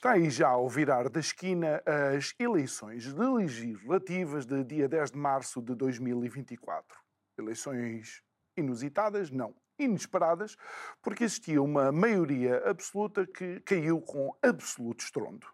Está aí já ao virar da esquina as eleições legislativas de dia 10 de março de 2024. Eleições inusitadas? Não, inesperadas, porque existia uma maioria absoluta que caiu com absoluto estrondo.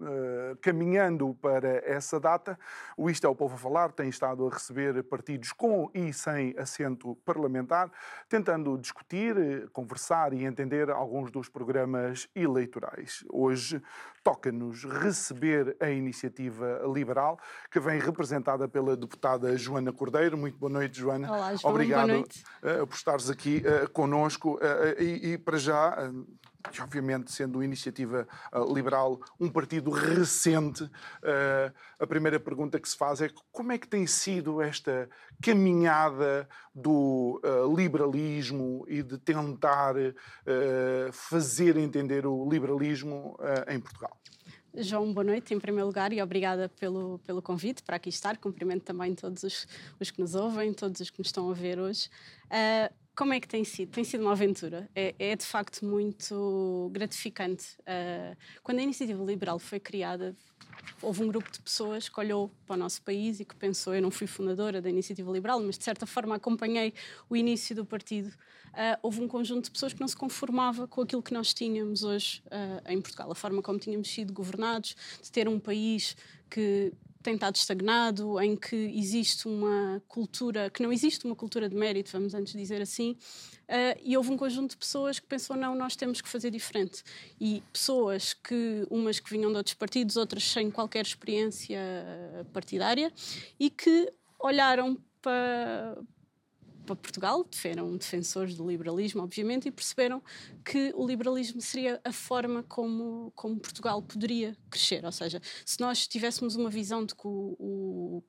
Uh, caminhando para essa data, o Isto é o Povo a Falar tem estado a receber partidos com e sem assento parlamentar, tentando discutir, eh, conversar e entender alguns dos programas eleitorais. Hoje toca-nos receber a iniciativa liberal, que vem representada pela deputada Joana Cordeiro. Muito boa noite, Joana. Olá, João. Obrigado boa noite. Uh, por estares aqui uh, conosco. E, e, para já que obviamente sendo iniciativa uh, liberal um partido recente, uh, a primeira pergunta que se faz é como é que tem sido esta caminhada do uh, liberalismo e de tentar fazer entender o liberalismo em Portugal? João, boa noite em primeiro lugar e obrigada pelo, pelo convite para aqui estar. Cumprimento também todos os, os que nos ouvem, todos os que nos estão a ver hoje. Uh, como é que tem sido? Tem sido uma aventura. É, é de facto muito gratificante. Uh, quando a Iniciativa Liberal foi criada, houve um grupo de pessoas que olhou para o nosso país e que pensou: eu não fui fundadora da Iniciativa Liberal, mas de certa forma acompanhei o início do partido. Uh, houve um conjunto de pessoas que não se conformava com aquilo que nós tínhamos hoje uh, em Portugal, a forma como tínhamos sido governados, de ter um país que tem estado estagnado, em que existe uma cultura, que não existe uma cultura de mérito, vamos antes dizer assim, uh, e houve um conjunto de pessoas que pensou, não, nós temos que fazer diferente. E pessoas que, umas que vinham de outros partidos, outras sem qualquer experiência partidária, e que olharam para, para Portugal, eram defensores do liberalismo, obviamente, e perceberam que o liberalismo seria a forma como, como Portugal poderia crescer. Ou seja, se nós tivéssemos uma visão de que o, o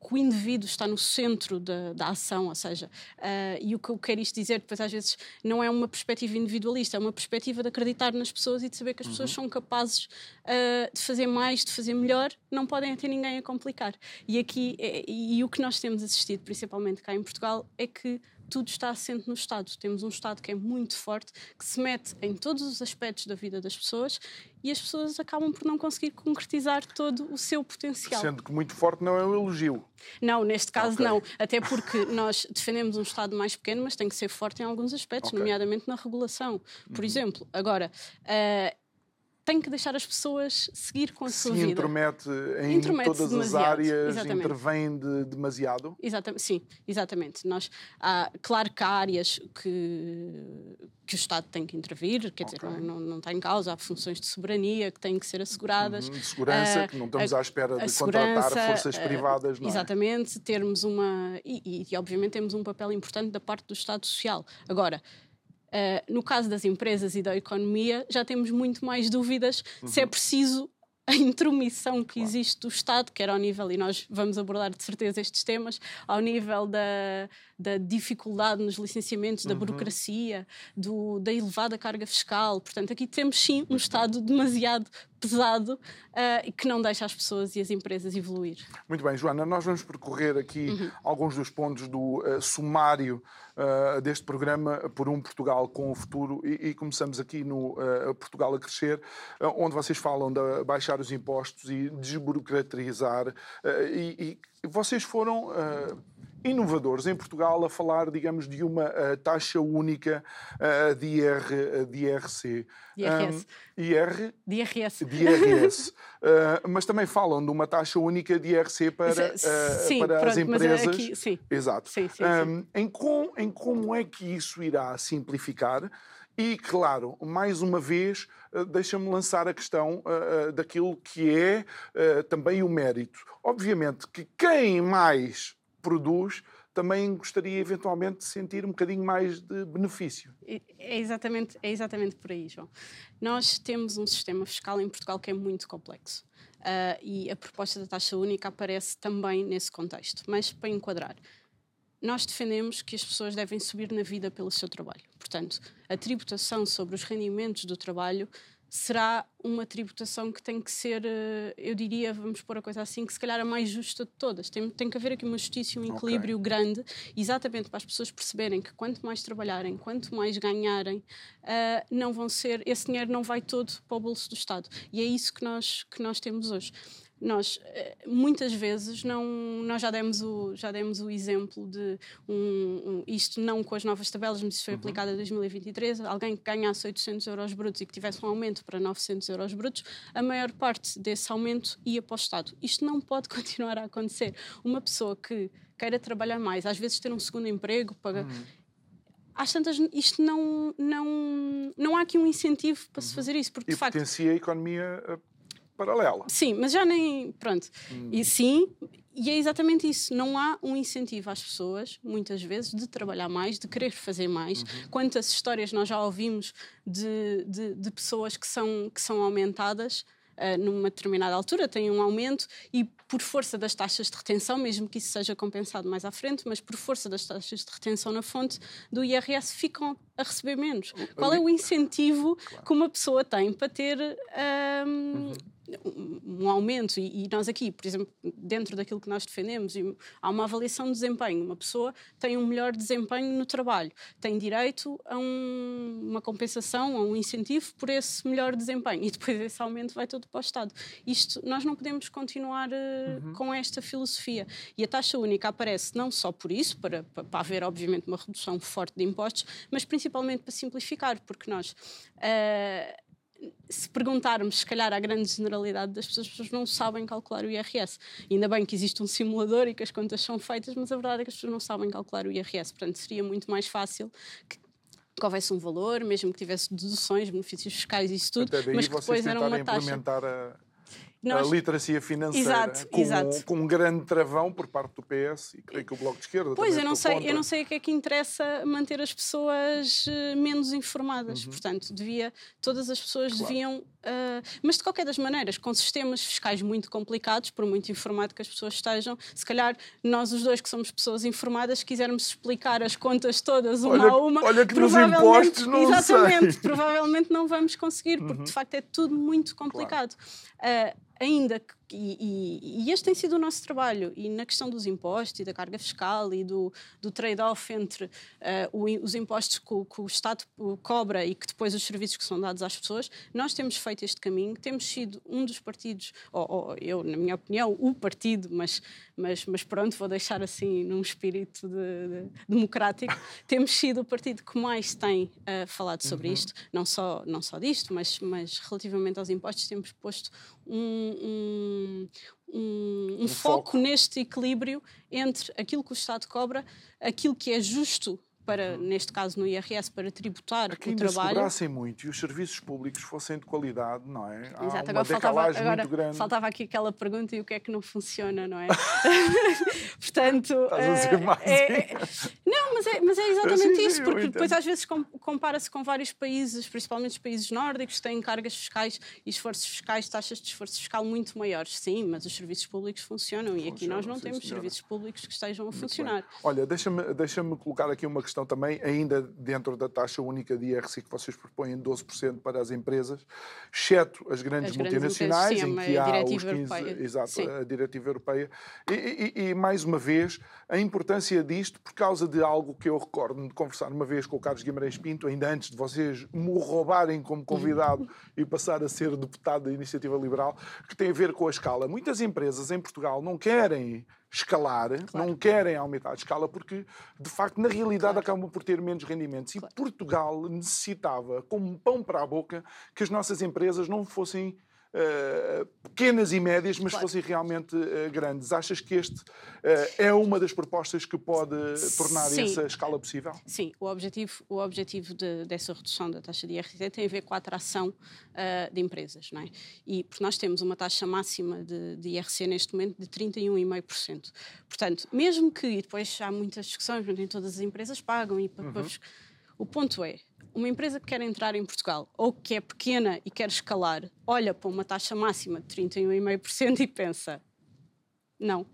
que o indivíduo está no centro da, da ação, ou seja, uh, e o que eu quero isto dizer, depois às vezes não é uma perspectiva individualista, é uma perspectiva de acreditar nas pessoas e de saber que as uhum. pessoas são capazes uh, de fazer mais, de fazer melhor, não podem ter ninguém a complicar. E aqui, é, e, e o que nós temos assistido, principalmente cá em Portugal, é que tudo está assente no Estado. Temos um Estado que é muito forte, que se mete em todos os aspectos da vida das pessoas e as pessoas acabam por não conseguir concretizar todo o seu potencial. Sendo que muito forte não é um elogio. Não, neste caso okay. não. Até porque nós defendemos um Estado mais pequeno, mas tem que ser forte em alguns aspectos, okay. nomeadamente na regulação. Por uhum. exemplo, agora. Uh, tem que deixar as pessoas seguir com a sua se vida. intromete em intromete todas demasiado. as áreas, exatamente. intervém de demasiado? Exatamente, sim, exatamente. Nós, há, claro que há áreas que, que o Estado tem que intervir, quer okay. dizer, não, não, está em causa, há funções de soberania que têm que ser asseguradas. Uhum, de segurança, uh, que não estamos a, à espera de contratar forças uh, privadas, não é? Exatamente, termos uma... E, e, e, obviamente temos um papel importante da parte do Estado Social. Agora, Uh, no caso das empresas e da economia, já temos muito mais dúvidas uhum. se é preciso a intromissão que claro. existe do Estado, quer ao nível, e nós vamos abordar de certeza estes temas, ao nível da, da dificuldade nos licenciamentos, da uhum. burocracia, do, da elevada carga fiscal. Portanto, aqui temos sim um Estado demasiado pesado uh, que não deixa as pessoas e as empresas evoluir. Muito bem, Joana, nós vamos percorrer aqui uhum. alguns dos pontos do uh, sumário uh, deste programa por um Portugal com o futuro e, e começamos aqui no Portugal a crescer, onde vocês falam de baixar os impostos e desburocratizar e, e vocês foram inovadores em Portugal a falar, digamos, de uma uh, taxa única uh, de, IR, uh, de IRC. IRS. Um, IR, de IRS. De IRS. uh, mas também falam de uma taxa única de IRC para, sim, para pronto, as empresas. Aqui, sim. Exato. Sim, sim, um, em, com, em como é que isso irá simplificar e, claro, mais uma vez, deixa-me lançar a questão uh, daquilo que é uh, também o mérito. Obviamente que quem mais produz também gostaria eventualmente de sentir um bocadinho mais de benefício. É exatamente, é exatamente por aí, João. Nós temos um sistema fiscal em Portugal que é muito complexo. Uh, e a proposta da taxa única aparece também nesse contexto. Mas para enquadrar, nós defendemos que as pessoas devem subir na vida pelo seu trabalho. Portanto, a tributação sobre os rendimentos do trabalho será uma tributação que tem que ser, eh, eu diria, vamos pôr a coisa assim, que se calhar a mais justa de todas. Tem, tem que haver aqui uma justiça e um equilíbrio okay. grande, exatamente para as pessoas perceberem que quanto mais trabalharem, quanto mais ganharem, uh, não vão ser, esse dinheiro não vai todo para o bolso do Estado. E é isso que nós, que nós temos hoje nós eh, muitas vezes não nós já demos o já demos o exemplo de um, um isto não com as novas tabelas mas isso foi uhum. aplicado em 2023 alguém que ganhasse 800 euros brutos e que tivesse um aumento para 900 euros brutos a maior parte desse aumento ia para o Estado isto não pode continuar a acontecer uma pessoa que queira trabalhar mais às vezes ter um segundo emprego para uhum às tantas, isto não, não, não há aqui um incentivo para uhum. se fazer isso. Porque, e de facto, potencia a economia eh, paralela. Sim, mas já nem. Pronto. Hum. E sim, e é exatamente isso. Não há um incentivo às pessoas, muitas vezes, de trabalhar mais, de querer fazer mais. Uhum. Quantas histórias nós já ouvimos de, de, de pessoas que são, que são aumentadas uh, numa determinada altura, têm um aumento e por força das taxas de retenção, mesmo que isso seja compensado mais à frente, mas por força das taxas de retenção na fonte do IRS, ficam a receber menos. Qual é o incentivo claro. que uma pessoa tem para ter. Um, uhum um aumento, e, nós aqui, por exemplo, dentro daquilo que nós defendemos, há uma avaliação de desempenho. Uma pessoa tem um melhor desempenho no trabalho, tem direito a um, uma compensação, a um incentivo por esse melhor desempenho, e depois esse aumento vai todo para o Estado. Isto, nós não podemos continuar uh, uhum. com esta filosofia. E a taxa única aparece não só por isso, para, para, para haver, obviamente, uma redução forte de impostos, mas principalmente para simplificar, porque nós. Uh, se perguntarmos, se calhar, à grande generalidade das pessoas, as pessoas não sabem calcular o IRS. E ainda bem que existe um simulador e que as contas são feitas, mas a verdade é que as pessoas não sabem calcular o IRS. Portanto, seria muito mais fácil que, que houvesse um valor, mesmo que tivesse deduções, benefícios fiscais e isso tudo, mas que depois era uma taxa. A nós... a literacia financeira exato, com, exato. com um grande travão por parte do PS e creio que o Bloco de Esquerda Pois, eu não, sei, eu não sei o que é que interessa manter as pessoas eh, menos informadas. Uhum. Portanto, devia, todas as pessoas claro. deviam. Uh, mas de qualquer das maneiras, com sistemas fiscais muito complicados, por muito informado que as pessoas estejam, se calhar nós os dois que somos pessoas informadas, quisermos explicar as contas todas uma olha, a uma, olha que provavelmente, nos impostos não exatamente, sei. provavelmente não vamos conseguir, porque uhum. de facto é tudo muito complicado. Claro. Uh, ainda que e, e, este tem sido o nosso trabalho. E na questão dos impostos e da carga fiscal e do, do trade-off entre uh, o, os impostos que o, que o, Estado cobra e que depois os serviços que são dados às pessoas, nós temos feito este caminho. Temos sido um dos partidos, ou, ou eu, na minha opinião, o partido, mas, mas, mas pronto, vou deixar assim num espírito de, de, democrático. temos sido o partido que mais tem uh, falado sobre uhum. isto, não só, não só disto, mas, mas relativamente aos impostos, temos posto um, um um, foco, foco. neste equilíbrio entre aquilo que o Estado cobra, aquilo que é justo para, neste caso no IRS, para tributar Aqui o trabalho. se cobrassem muito e os serviços públicos fossem de qualidade, não é? Há Exato, agora, faltava, agora faltava, aqui aquela pergunta e o que é que não funciona, não é? Portanto. Estás a dizer mais. É, é, não, mas é, mas é exatamente sim, isso, porque depois às vezes compara-se com vários países, principalmente os países nórdicos, que têm cargas fiscais e esforços fiscais, taxas de esforço fiscal muito maiores. Sim, mas os serviços públicos funcionam Funciona, e aqui nós não temos senhora. serviços públicos que estejam a muito funcionar. Bem. Olha, deixa-me deixa colocar aqui uma questão questão também, ainda dentro da taxa única de IRC que vocês propõem 12% para as empresas, exceto as grandes as multinacionais, grandes, em que há os 15, europeia. exato, sim. a diretiva europeia. E, e, e, mais uma vez, a importância disto por causa de algo que eu recordo de conversar uma vez com o Carlos Guimarães Pinto, ainda antes de vocês me roubarem como convidado e passar a ser deputado da Iniciativa Liberal, que tem a ver com a escala. Muitas empresas em Portugal não querem escalar, claro. não querem aumentar a escala porque, de facto, na realidade claro. acabam por ter menos rendimentos. E Portugal necessitava, como um pão para a boca, que as nossas empresas não fossem uh, pequenas e médias, mas claro. fossem realmente uh, grandes. Achas que este uh, é uma das propostas que pode tornar Sim. essa escala possível? Sim, o objetivo, o objetivo de, dessa redução da taxa de IRC tem a ver com a atração de empresas, não é? E porque nós temos uma taxa máxima de, de IRC neste momento de 31,5%. Portanto, mesmo que, e depois há muitas discussões, nem todas as empresas pagam, e uhum. o ponto é, uma empresa que quer entrar em Portugal ou que é pequena e quer escalar, olha para uma taxa máxima de 31,5% e pensa: não.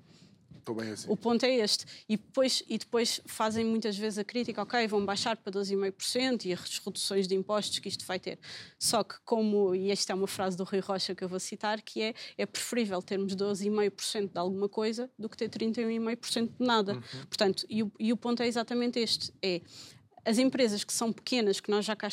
Estou bem assim. O ponto é este. E depois, e depois fazem muitas vezes a crítica, ok, vão baixar para 12,5% e as reduções de impostos que isto vai ter. Só que como, e esta é uma frase do Rui Rocha que eu vou citar, que é, é preferível termos 12,5% de alguma coisa do que ter 31,5% de nada. Uhum. Portanto, e o, e o ponto é exatamente este, é as empresas que são pequenas, que nós já cá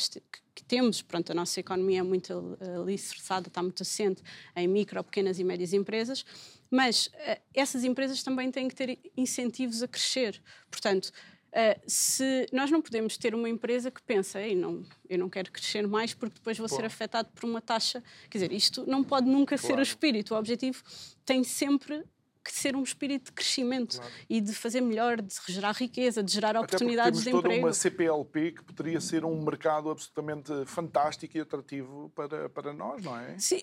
que temos, pronto, a nossa economia é muito alicerçada, está muito assente em micro, pequenas e médias empresas, mas uh, essas empresas também têm que ter incentivos a crescer. Portanto, uh, se nós não podemos ter uma empresa que pensa, Ei, não, eu não quero crescer mais porque depois vou ser afetado por uma taxa, quer dizer, isto não pode nunca claro. ser o espírito. O objetivo tem sempre que ser um espírito de crescimento claro. e de fazer melhor, de gerar riqueza, de gerar oportunidades de emprego. toda uma CPLP que poderia ser um mercado absolutamente fantástico e atrativo para, para nós, não é? Sim,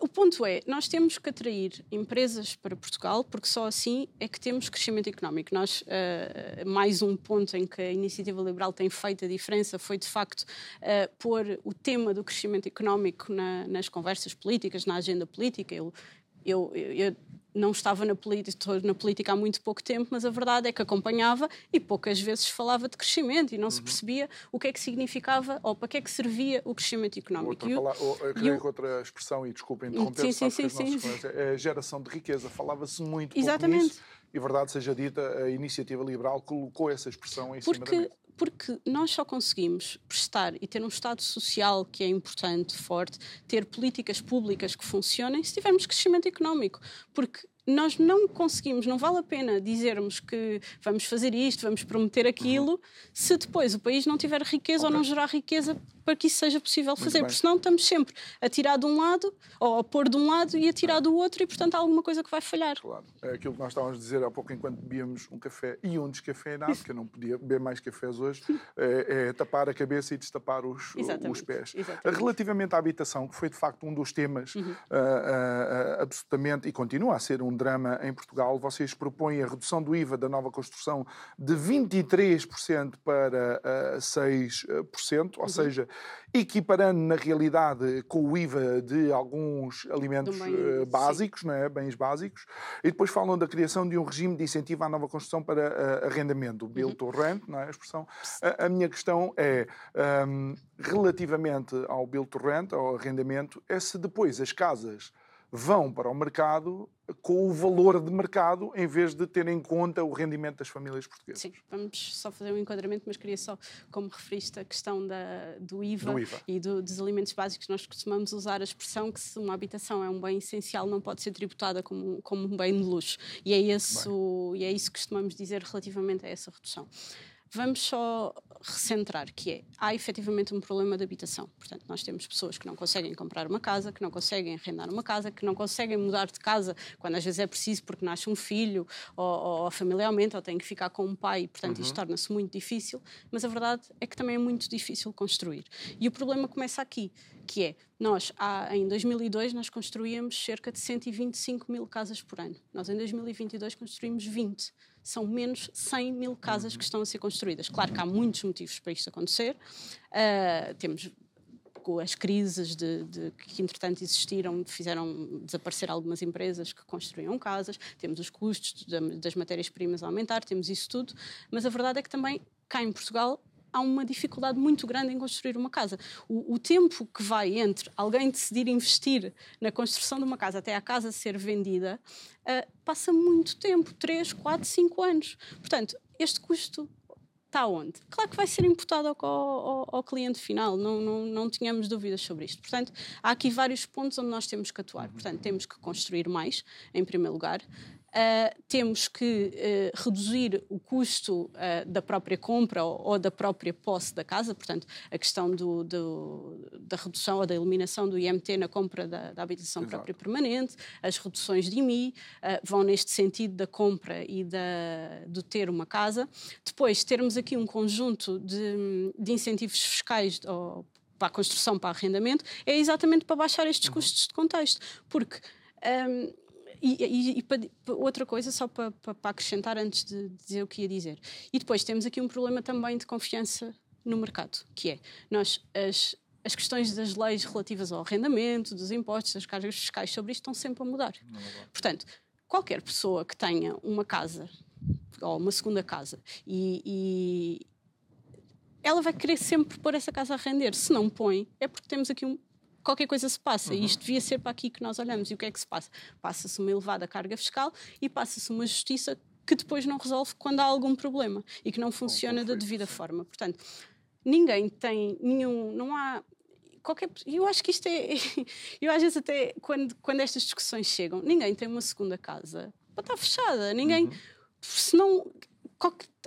o ponto é, nós temos que atrair empresas para Portugal, porque só assim é que temos crescimento económico. Nós, uh, mais um ponto em que a Iniciativa Liberal tem feito a diferença foi, de facto, uh, pôr o tema do crescimento económico na, nas conversas políticas, na agenda política. Eu, eu, eu não estava na política, estou na política há muito pouco tempo, mas a verdade é que acompanhava e poucas vezes falava de crescimento e não uhum. se percebia o que é que significava ou para que é que servia o crescimento económico. Outra, palavra, ou, eu creio que outra expressão, e desculpem interromper, sim, sim, sim, sim. é a geração de riqueza. Falava-se muito Exatamente. pouco nisso e, verdade seja dita, a iniciativa liberal colocou essa expressão em Porque cima da mesa porque nós só conseguimos prestar e ter um Estado social que é importante, forte, ter políticas públicas que funcionem se tivermos crescimento económico. Porque nós não conseguimos, não vale a pena dizermos que vamos fazer isto, vamos prometer aquilo, uhum. se depois o país não tiver riqueza okay. ou não gerar riqueza para que isso seja possível fazer, porque senão estamos sempre a tirar de um lado, ou a pôr de um lado e a tirar do outro, e portanto há alguma coisa que vai falhar. Claro, é aquilo que nós estávamos a dizer há pouco enquanto bebíamos um café e um descafeinado, porque eu não podia beber mais cafés hoje, é, é tapar a cabeça e destapar os, os pés. Exatamente. Relativamente à habitação, que foi de facto um dos temas uhum. uh, uh, absolutamente, e continua a ser um drama em Portugal, vocês propõem a redução do IVA da nova construção de 23% para uh, 6%, ou uhum. seja, equiparando na realidade com o IVA de alguns alimentos bem, uh, básicos, não é? bens básicos, e depois falam da criação de um regime de incentivo à nova construção para uh, arrendamento, o Build uhum. to Rent, não é a expressão. A, a minha questão é, um, relativamente ao Build to Rent, ao arrendamento, é se depois as casas vão para o mercado com o valor de mercado em vez de ter em conta o rendimento das famílias portuguesas. Sim, vamos só fazer um enquadramento, mas queria só, como referiste a questão da, do, IVA do IVA, e do, dos alimentos básicos, nós costumamos usar a expressão que se uma habitação é um bem essencial não pode ser tributada como, como um bem de luxo. E é, esse o, e é isso que costumamos dizer relativamente a essa redução. Vamos só recentrar que é, há efetivamente um problema de habitação. Portanto, nós temos pessoas que não conseguem comprar uma casa, que não conseguem arrendar uma casa, que não conseguem mudar de casa quando às vezes é preciso porque nasce um filho ou, ou aumenta ou tem que ficar com um pai e, portanto, uhum. isto torna-se muito difícil. Mas a verdade é que também é muito difícil construir. E o problema começa aqui, que é, nós, há, em 2002, nós construíamos cerca de 125 mil casas por ano. Nós, em 2022, construímos 20 são menos 100 mil casas que estão a ser construídas. Claro que há muitos motivos para isto acontecer. Uh, temos as crises de, de, que entretanto existiram fizeram desaparecer algumas empresas que construíam casas, temos os custos das matérias-primas a aumentar, temos isso tudo, mas a verdade é que também cá em Portugal há uma dificuldade muito grande em construir uma casa. O, o, tempo que vai entre alguém decidir investir na construção de uma casa até a casa ser vendida uh, passa muito tempo 3, 4, 5 anos. Portanto, este custo está onde? Claro que vai ser imputado ao, ao, ao, cliente final, não, não, não tínhamos dúvidas sobre isto. Portanto, há aqui vários pontos onde nós temos que atuar. Portanto, temos que construir mais, em primeiro lugar. Uh, temos que uh, reduzir o custo uh, da própria compra ou, ou, da própria posse da casa, portanto, a questão do, do, da redução ou da eliminação do IMT na compra da, da habitação Exato. própria permanente, as reduções de IMI vão neste sentido da compra e da, de ter uma casa. Depois, termos aqui um conjunto de, de incentivos fiscais ou, para a construção, para arrendamento, é exatamente para baixar estes uhum. custos de contexto, porque. Um, e, e, e para, outra coisa, só para, para, para, acrescentar antes de dizer o que ia dizer. E depois temos aqui um problema também de confiança no mercado, que é nós as, as questões das leis relativas ao arrendamento, dos impostos, das cargas fiscais sobre isto estão sempre a mudar. Portanto, qualquer pessoa que tenha uma casa ou uma segunda casa e, e ela vai querer sempre pôr essa casa a render. Se não põe, é porque temos aqui um, qualquer coisa se passa. Uhum. E isto devia ser para aqui que nós olhamos. E o que é que se passa? Passa-se uma elevada carga fiscal e passa-se uma justiça que depois não resolve quando há algum problema e que não funciona da devida forma. Portanto, ninguém tem nenhum. Não há. Qualquer, eu acho que isto é. Eu às vezes até, quando, quando estas discussões chegam, ninguém tem uma segunda casa para estar fechada. Ninguém. Uhum. Senão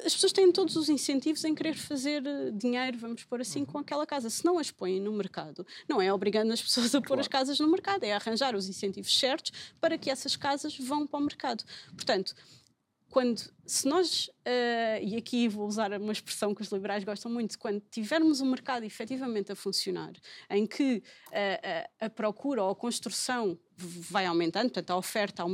as pessoas têm todos os incentivos em querer fazer eh, dinheiro, vamos pôr assim, uhum. com aquela casa. Se não as põem no mercado, não é obrigando as pessoas a pôr claro. as casas no mercado, é arranjar os incentivos certos para que essas casas vão para o mercado. Portanto, quando, se nós, uh, e aqui vou usar uma expressão que os liberais gostam muito, quando tivermos um mercado efetivamente a funcionar, em que uh, a procura ou a construção vai aumentando, portanto a oferta uh,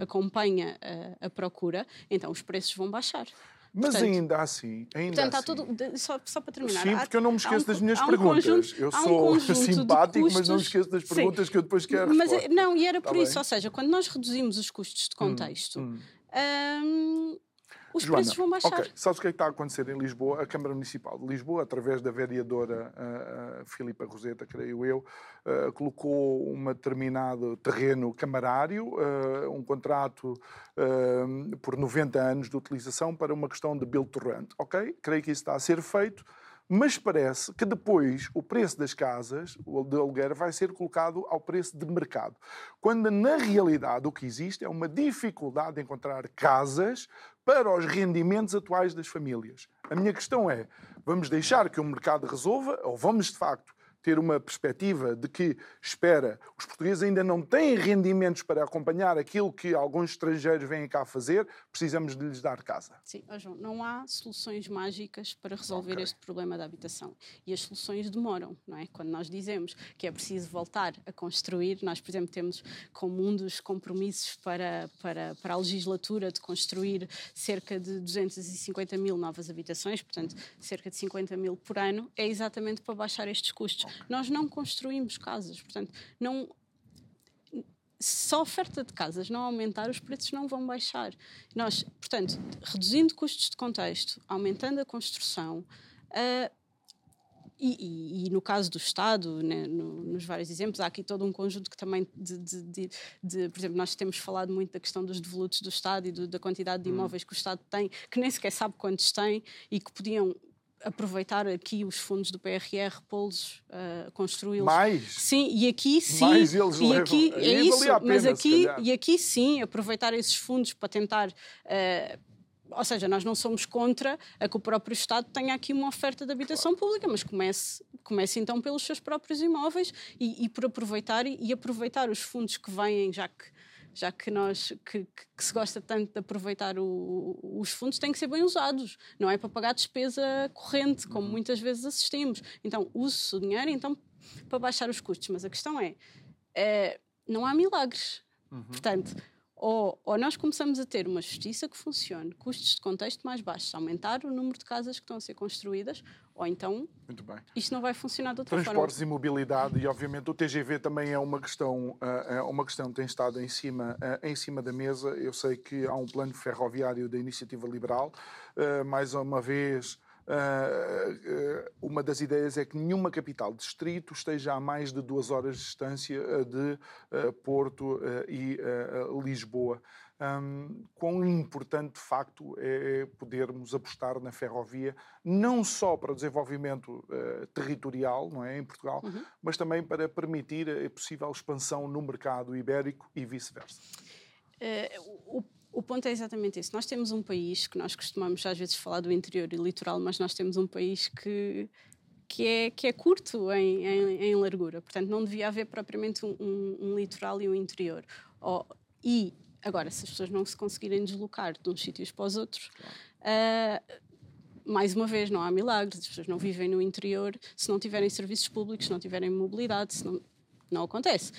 acompanha a procura, então os preços vão baixar. Mas portanto, ainda assim, ainda portanto, assim. tudo, só, só para terminar. Sim, porque eu não me esqueço um, das minhas perguntas. Conjunto, eu sou um simpático, mas não me esqueço das perguntas sim, que eu depois quero mas, responder. Não, e era por tá isso, ou seja, quando nós reduzimos os custos de hum, contexto, hum, hum um, os Joana, preços vão baixar. Ok, sabes o que é que está a acontecer em Lisboa? A Câmara Municipal de Lisboa, através da vereadora uh, uh, Filipa Roseta, creio eu, uh, colocou um determinado terreno camarário, um contrato por 90 anos de utilização para uma questão de build to rent. Ok? Creio que isso está a ser feito mas parece que depois o preço das casas, o de aluguer, vai ser colocado ao preço de mercado. Quando na realidade o que existe é uma dificuldade de encontrar casas para os rendimentos atuais das famílias. A minha questão é: vamos deixar que o mercado resolva ou vamos de facto ter uma perspectiva de que, espera, os portugueses ainda não têm rendimentos para acompanhar aquilo que alguns estrangeiros vêm cá fazer, precisamos de lhes dar casa. Sim, oh João, não há soluções mágicas para resolver okay. este problema da habitação. E as soluções demoram, não é? Quando nós dizemos que é preciso voltar a construir, nós, por exemplo, temos como um dos compromissos para, para, para a legislatura de construir cerca de 250 mil novas habitações, portanto, cerca de 50 mil por ano, é exatamente para baixar estes custos. Nós não construímos casas, portanto, não, se a oferta de casas não aumentar, os preços não vão baixar. Nós, portanto, reduzindo custos de contexto, aumentando a construção, uh, e, e, e, no caso do Estado, né, no, nos vários exemplos, há aqui todo um conjunto que também, de, de, de, de, por exemplo, nós temos falado muito da questão dos devolutos do Estado e do, da quantidade de hum. imóveis que o Estado tem, que nem sequer sabe quantos tem e que podiam aproveitar aqui os fundos do PRR, pô-los, uh, construí-los. Mais? Sim, e aqui sim. Mais eles e aqui, levam. É isso, pena, mas aqui, e aqui sim, aproveitar esses fundos para tentar. Uh, ou seja, nós não somos contra a que o próprio Estado tenha aqui uma oferta de habitação claro. pública, mas comece, comece então pelos seus próprios imóveis e, e por aproveitar e, e aproveitar os fundos que vêm, já que já que nós que, que, se gosta tanto de aproveitar o, os fundos têm que ser bem usados não é para pagar despesa corrente como uhum. muitas vezes assistimos então use o dinheiro então para baixar os custos mas a questão é, é não há milagres uhum. portanto ou, ou, nós começamos a ter uma justiça que funcione, custos de contexto mais baixos, aumentar o número de casas que estão a ser construídas, ou então isto não vai funcionar de outra Transportes forma. e mobilidade, e obviamente o TGV também é uma questão, é uma questão que tem estado em cima, eh, em cima da mesa. Eu sei que há um plano ferroviário da Iniciativa Liberal, mais uma vez uma das ideias é que nenhuma capital distrito esteja a mais de duas horas de distância uh, de Porto e Lisboa. Um, quão importante de facto é podermos apostar na ferrovia, não só para o desenvolvimento territorial não é, em Portugal, uhum. mas também para permitir a possível expansão no mercado ibérico e vice-versa. o o ponto é exatamente esse. Nós temos um país que nós costumamos às vezes falar do interior e litoral, mas nós temos um país que que é, que é curto em, em, em largura. Portanto, não devia haver propriamente um, um, um litoral e um interior. Oh, e, agora, se as pessoas não se conseguirem deslocar de uns sítios para os outros, claro. uh, mais uma vez, não há milagres. As pessoas não vivem no interior se não tiverem serviços públicos, se não tiverem mobilidade, se não, não acontece.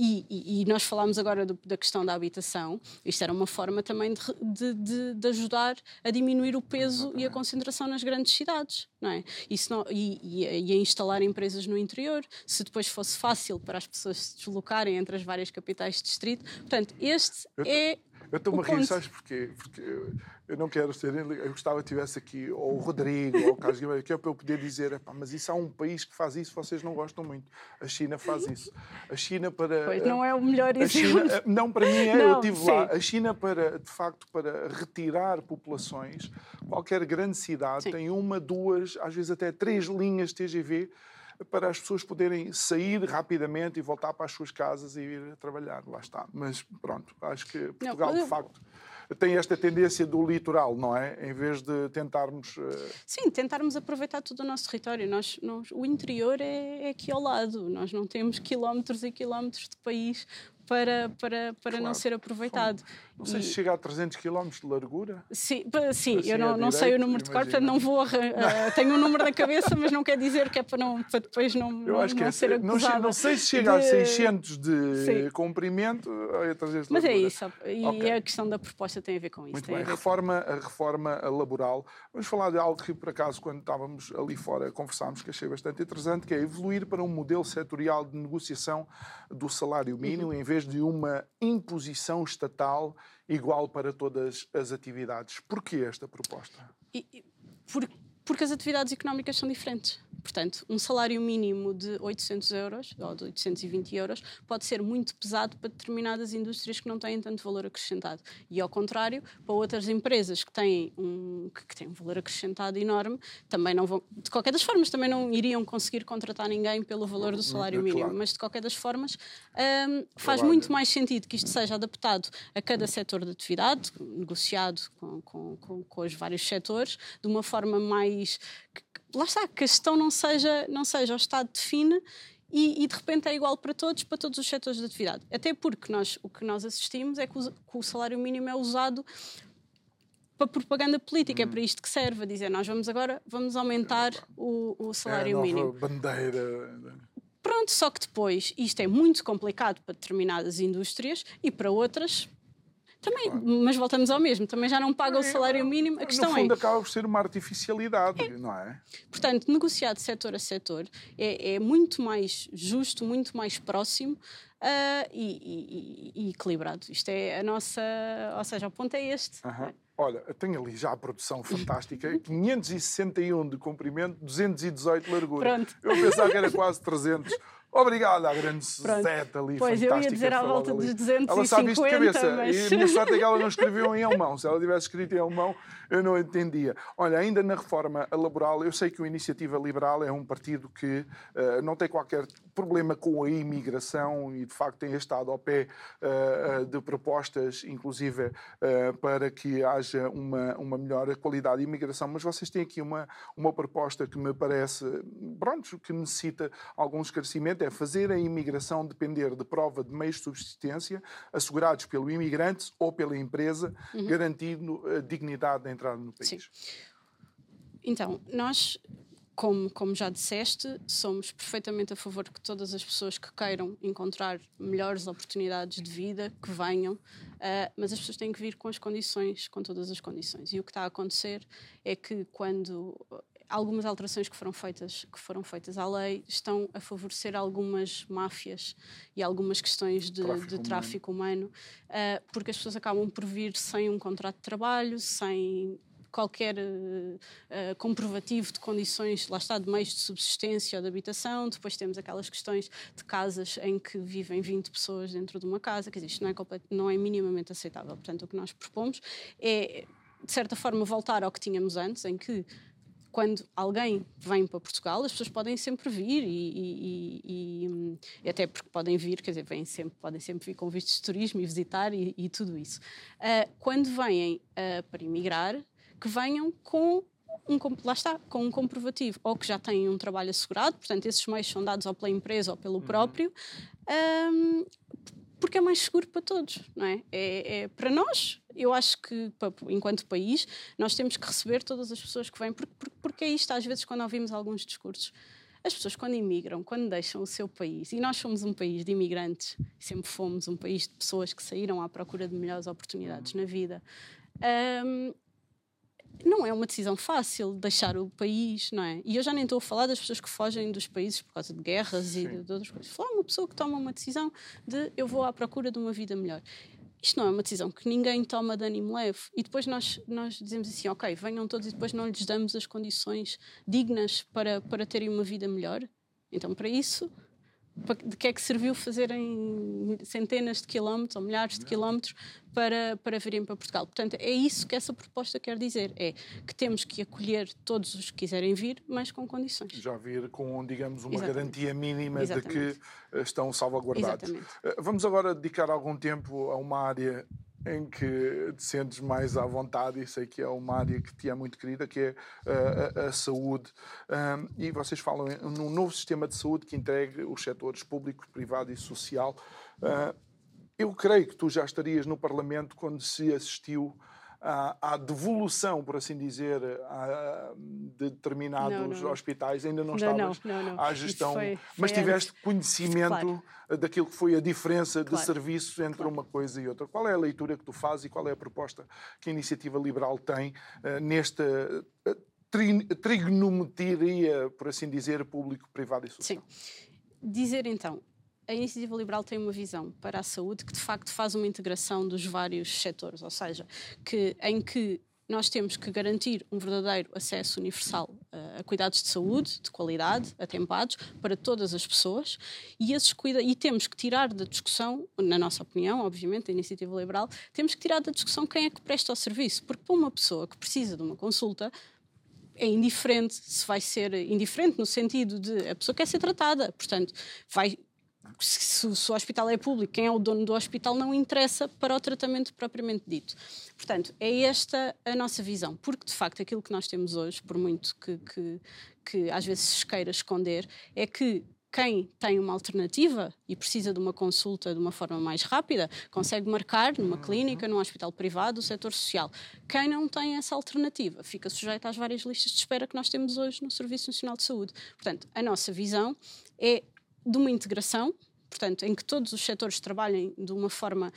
E, e, e, nós falámos agora do, da questão da habitação. Isto era uma forma também de, de, de ajudar a diminuir o peso e a concentração nas grandes cidades, não é? Isso não, e, e, a instalar empresas no interior, se depois fosse fácil para as pessoas se deslocarem entre as várias capitais de distrito. Portanto, este é. Eu estou-me a rir, sabes porquê? Porque eu não quero ser. Eu gostava que tivesse aqui ou o Rodrigo ou o Carlos Guimarães, que é para eu poder dizer: mas isso há um país que faz isso, vocês não gostam muito. A China faz isso. A China para. Pois não é o melhor exemplo. China, não, para mim é, não, eu estive lá. A China, para, de facto, para retirar populações, qualquer grande cidade sim. tem uma, duas, às vezes até três linhas TGV para as pessoas poderem sair rapidamente e voltar para as suas casas e ir trabalhar. Lá está. Mas pronto, acho que Portugal, não, de facto tem esta tendência do litoral, não é? Em vez de tentarmos. Uh... Sim, tentarmos aproveitar todo o nosso território. Nós, nós, o interior é, é aqui ao lado. Nós não temos quilómetros e quilómetros de país para, para, para claro. não ser aproveitado. Não sei e... se chega a 300 km de largura. Sim, sim assim eu não, não sei o número de cor, portanto não vou. Uh, tenho um número na cabeça, mas não quer dizer que é para, não, para depois não, eu não, acho que não é, ser acusado. Não, não sei se chega de... a 600 de sim. comprimento ou a 300 de Mas é isso, e okay. a questão da proposta tem a ver com isso. Muito bem, a reforma, a reforma laboral. Vamos falar de algo que, por acaso, quando estávamos ali fora, conversámos, que achei bastante interessante, que é evoluir para um modelo setorial de negociação do salário mínimo, uhum. em vez de uma imposição estatal igual para todas as atividades. Porquê esta proposta? E, por, porque as atividades económicas são diferentes. Portanto, um salário mínimo de 800 euros ou de 820 euros pode ser muito pesado para determinadas indústrias que não têm tanto valor acrescentado. E, ao contrário, para outras empresas que têm um, que têm um valor acrescentado enorme, também não vão, de qualquer das formas, também não iriam conseguir contratar ninguém pelo valor do salário mínimo. Claro. Mas, de qualquer das formas, um, faz muito mais sentido que isto seja adaptado a cada setor de atividade, negociado com, com, com, com os vários setores, de uma forma mais lá está, que a gestão não seja, não seja o Estado define e, e, de repente é igual para todos, para todos os setores de atividade. Até porque nós, o que nós assistimos é que o, que o salário mínimo é usado para propaganda política, é hum. é para isto que serve, a dizer nós vamos agora, vamos aumentar é, o, o, salário é a mínimo. bandeira. Pronto, só que depois isto é muito complicado para determinadas indústrias e para outras também, claro. mas voltamos ao mesmo, também já não paga o salário mínimo. A questão no fundo, é. acaba por ser uma artificialidade, é. não é? Portanto, negociar de setor a setor é, é muito mais justo, muito mais próximo uh, e, e, e, equilibrado. Isto é a nossa. Ou seja, o ponto é este. Uh -huh. Olha, tenho ali já a produção fantástica: 561 de comprimento, 218 de largura. Pronto. Eu pensava que era quase 300. Obrigado à grande Suzette ali, Pois, eu ia dizer à volta dos 250, Ela sabe isto de cabeça. Mas... E a minha sorte é que ela não escreveu em alemão. Se ela tivesse escrito em alemão, eu não entendia. Olha, ainda na reforma laboral, eu sei que o Iniciativa Liberal é um partido que uh, não tem qualquer problema com a imigração e, de facto, tem estado ao pé uh, de propostas, inclusive, uh, para que haja uma, uma melhor qualidade de imigração. Mas vocês têm aqui uma, uma proposta que me parece, pronto, que necessita algum esclarecimento, é fazer a imigração depender de prova de meios de subsistência assegurados pelo imigrante ou pela empresa, uhum. garantindo a dignidade da entrada no país. Sim. Então, nós como, como já disseste, somos perfeitamente a favor que todas as pessoas que queiram encontrar melhores oportunidades de vida, que venham, uh, mas as pessoas têm que vir com as condições, com todas as condições. E o que está a acontecer é que quando algumas alterações que foram feitas que foram feitas à lei estão a favorecer algumas máfias e algumas questões de tráfico de tráfico humano, humano uh, porque as pessoas acabam por vir sem um contrato de trabalho, sem qualquer uh, comprovativo de condições, lá está, de meios de subsistência ou de habitação. Depois temos aquelas questões de casas em que vivem 20 pessoas dentro de uma casa, que isto não é, não é minimamente aceitável. Portanto, o que nós propomos é, de certa forma, voltar ao que tínhamos antes, em que quando alguém vem para Portugal, as pessoas podem sempre vir e, e, e, e, até porque podem vir, quer dizer, vêm sempre, podem sempre vir com vistos de turismo e visitar e, tudo isso. Uh, quando vêm uh, para emigrar, que venham com um, lá está, com um comprovativo, ou que já têm um trabalho assegurado, portanto, esses meios são dados ou pela empresa ou pelo uhum. próprio, um, porque é mais seguro para todos, não é? é? é? para nós, eu acho que, enquanto país, nós temos que receber todas as pessoas que vêm, porque, porque é isto, às vezes, quando ouvimos alguns discursos, as pessoas quando imigram, quando deixam o seu país, e nós somos um país de imigrantes, sempre fomos um país de pessoas que saíram à procura de melhores oportunidades na vida, um, não é uma decisão fácil deixar o país, não é? E eu já nem estou a falar das pessoas que fogem dos países por causa de guerras Sim. e de, de outras coisas. Falar uma pessoa que toma uma decisão de eu vou à procura de uma vida melhor. Isto não é uma decisão que ninguém toma de ânimo leve. E depois nós, nós dizemos assim, ok, venham todos e depois não lhes damos as condições dignas para, para terem uma vida melhor. Então, para isso, de que é que serviu fazerem centenas de quilómetros ou milhares de quilómetros para, para virem para Portugal. Portanto, é isso que essa proposta quer dizer, é que temos que acolher todos os que quiserem vir, mas com condições. Já vir com, digamos, uma Exatamente. garantia mínima Exatamente. de que estão salvaguardados. Exatamente. Eh, vamos agora dedicar algum tempo a uma área em que te sentes mais à vontade e sei que é uma área que te é muito querida, que é uh, a, a, saúde. Um, e vocês falam num novo sistema de saúde que entregue os setores público, privado e social. Uh, eu creio que tu já estarias no Parlamento quando se assistiu à, à devolução, por assim dizer, à, de determinados não, não. hospitais. Ainda não, não estavas à gestão, foi, foi mas tiveste antes. conhecimento claro. daquilo que foi a diferença claro. de serviço entre claro. uma coisa e outra. Qual é a leitura que tu fazes e qual é a proposta que a Iniciativa Liberal tem uh, nesta uh, trigonometria, por assim dizer, público, privado e social? Sim. Dizer então, a Iniciativa Liberal tem uma visão para a saúde que de facto faz uma integração dos vários setores, ou seja, que, em que nós temos que garantir um verdadeiro acesso universal uh, a cuidados de saúde, de qualidade, atempados, para todas as pessoas, e, esses cuida e temos que tirar da discussão, na nossa opinião, obviamente, da iniciativa liberal, temos que tirar da discussão quem é que presta o serviço, porque para uma pessoa que precisa de uma consulta, é indiferente se vai ser indiferente no sentido de a pessoa quer ser tratada, portanto, vai se, se, o hospital é público, quem é o dono do hospital não interessa para o tratamento propriamente dito. Portanto, é esta a nossa visão, porque de facto aquilo que nós temos hoje, por muito que, que, que às vezes se queira esconder, é que quem tem uma alternativa e precisa de uma consulta de uma forma mais rápida, consegue marcar numa uhum. clínica, num hospital privado, o setor social. Quem não tem essa alternativa fica sujeito às várias listas de espera que nós temos hoje no Serviço Nacional de Saúde. Portanto, a nossa visão é de uma integração, portanto, em que todos os setores trabalhem de uma forma